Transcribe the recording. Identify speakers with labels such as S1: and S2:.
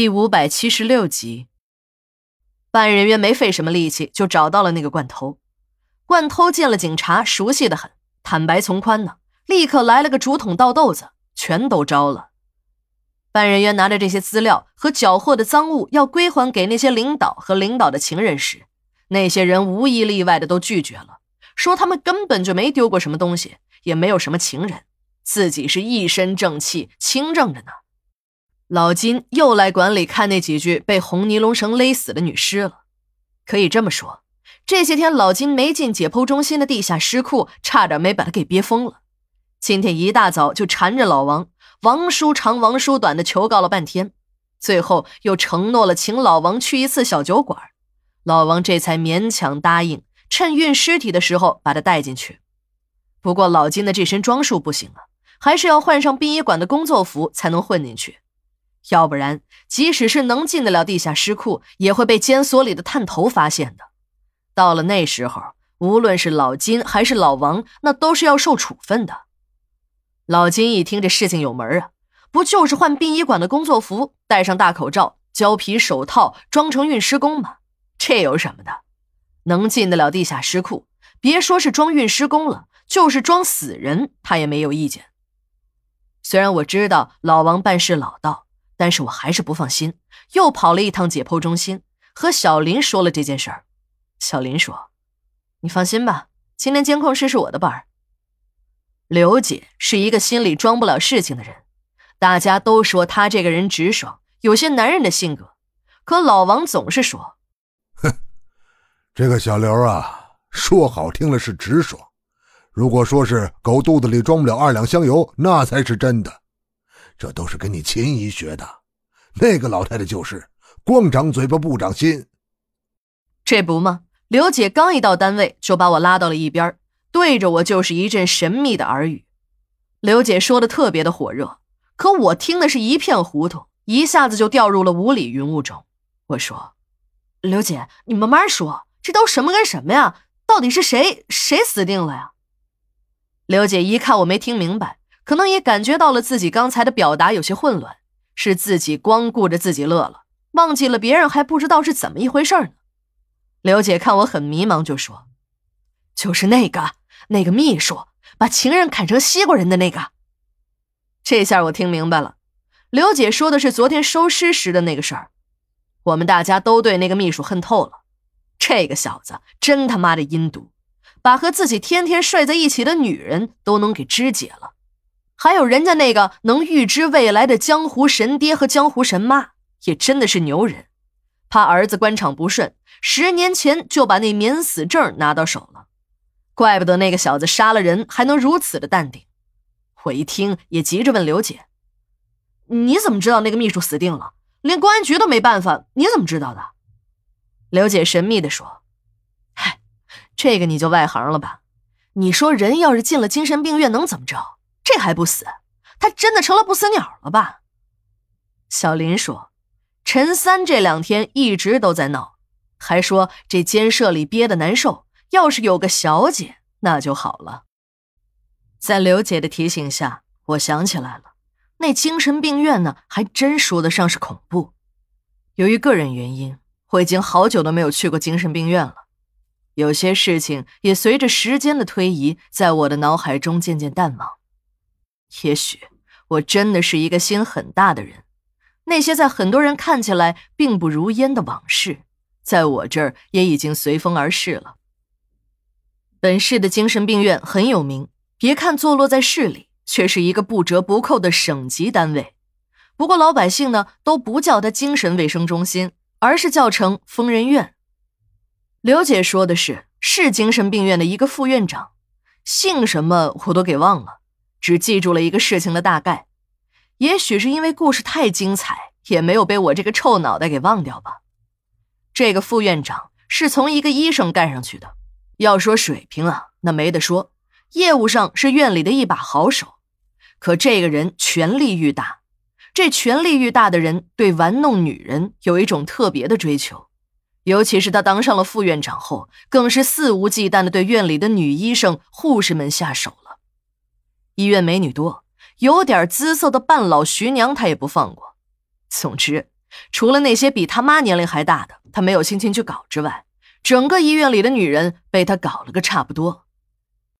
S1: 第五百七十六集，办案人员没费什么力气就找到了那个惯偷。惯偷见了警察，熟悉的很，坦白从宽呢，立刻来了个竹筒倒豆子，全都招了。办案人员拿着这些资料和缴获的赃物要归还给那些领导和领导的情人时，那些人无一例外的都拒绝了，说他们根本就没丢过什么东西，也没有什么情人，自己是一身正气，清正着呢。老金又来馆里看那几具被红尼龙绳勒死的女尸了。可以这么说，这些天老金没进解剖中心的地下尸库，差点没把他给憋疯了。今天一大早就缠着老王，王叔长王叔短的求告了半天，最后又承诺了请老王去一次小酒馆，老王这才勉强答应，趁运尸体的时候把他带进去。不过老金的这身装束不行啊，还是要换上殡仪馆的工作服才能混进去。要不然，即使是能进得了地下尸库，也会被监所里的探头发现的。到了那时候，无论是老金还是老王，那都是要受处分的。老金一听这事情有门啊，不就是换殡仪馆的工作服，戴上大口罩、胶皮手套，装成运尸工吗？这有什么的？能进得了地下尸库，别说是装运尸工了，就是装死人，他也没有意见。虽然我知道老王办事老道。但是我还是不放心，又跑了一趟解剖中心，和小林说了这件事儿。小林说：“你放心吧，今天监控室是我的班儿。”刘姐是一个心里装不了事情的人，大家都说她这个人直爽，有些男人的性格。可老王总是说：“
S2: 哼，这个小刘啊，说好听了是直爽，如果说是狗肚子里装不了二两香油，那才是真的。”这都是跟你秦姨学的，那个老太太就是光长嘴巴不长心。
S1: 这不吗？刘姐刚一到单位，就把我拉到了一边，对着我就是一阵神秘的耳语。刘姐说的特别的火热，可我听的是一片糊涂，一下子就掉入了雾里云雾中。我说：“刘姐，你慢慢说，这都什么跟什么呀？到底是谁谁死定了呀？”刘姐一看我没听明白。可能也感觉到了自己刚才的表达有些混乱，是自己光顾着自己乐了，忘记了别人还不知道是怎么一回事呢。刘姐看我很迷茫，就说：“就是那个那个秘书把情人砍成西瓜人的那个。”这下我听明白了，刘姐说的是昨天收尸时的那个事儿。我们大家都对那个秘书恨透了，这个小子真他妈的阴毒，把和自己天天睡在一起的女人都能给肢解了。还有人家那个能预知未来的江湖神爹和江湖神妈，也真的是牛人。怕儿子官场不顺，十年前就把那免死证拿到手了。怪不得那个小子杀了人还能如此的淡定。我一听也急着问刘姐：“你怎么知道那个秘书死定了？连公安局都没办法，你怎么知道的？”刘姐神秘地说：“嗨，这个你就外行了吧？你说人要是进了精神病院能怎么着？”这还不死？他真的成了不死鸟了吧？小林说：“陈三这两天一直都在闹，还说这监舍里憋得难受，要是有个小姐那就好了。”在刘姐的提醒下，我想起来了，那精神病院呢，还真说得上是恐怖。由于个人原因，我已经好久都没有去过精神病院了，有些事情也随着时间的推移，在我的脑海中渐渐淡忘。也许我真的是一个心很大的人，那些在很多人看起来并不如烟的往事，在我这儿也已经随风而逝了。本市的精神病院很有名，别看坐落在市里，却是一个不折不扣的省级单位。不过老百姓呢都不叫它精神卫生中心，而是叫成疯人院。刘姐说的是市精神病院的一个副院长，姓什么我都给忘了。只记住了一个事情的大概，也许是因为故事太精彩，也没有被我这个臭脑袋给忘掉吧。这个副院长是从一个医生干上去的，要说水平啊，那没得说，业务上是院里的一把好手。可这个人权力愈大，这权力愈大的人对玩弄女人有一种特别的追求，尤其是他当上了副院长后，更是肆无忌惮的对院里的女医生、护士们下手。医院美女多，有点姿色的半老徐娘他也不放过。总之，除了那些比他妈年龄还大的，他没有心情去搞之外，整个医院里的女人被他搞了个差不多。